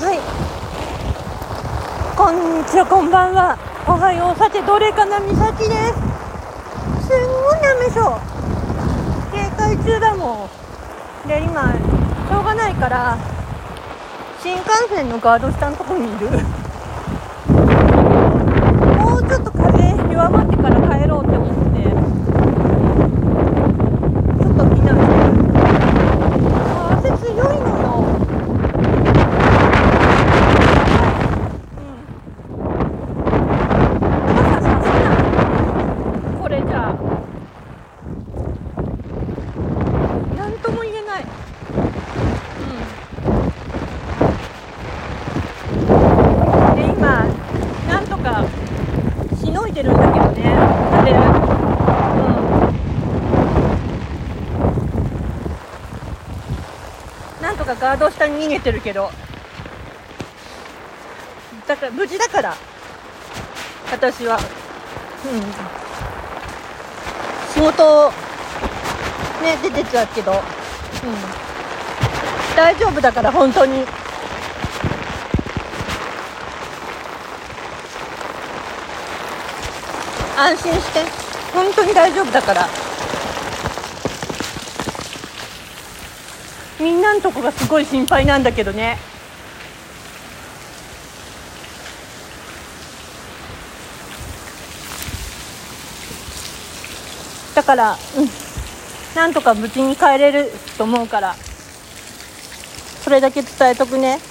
はい。こんにちはこんばんは。おはよう。さてどれかなみさきです。すんごい雨そう。警戒中だもん。で今しょうがないから新幹線のガード下のとこにいるもうちょっと風弱まってから帰ろうって思ってちょっとみんな風強いのよ傘さすなこれじゃあなんとも言えないうんで今なんとかしのいでるんだけどね。風うん。なんとかガード下に逃げてるけど。だから無事だから。私は、うん、仕事ね出てっちゃうけど、うん、大丈夫だから本当に。安心して。本当に大丈夫だから。みんなのとこがすごい心配なんだけどね。だから、うん、なんとか無事に帰れると思うから。それだけ伝えとくね。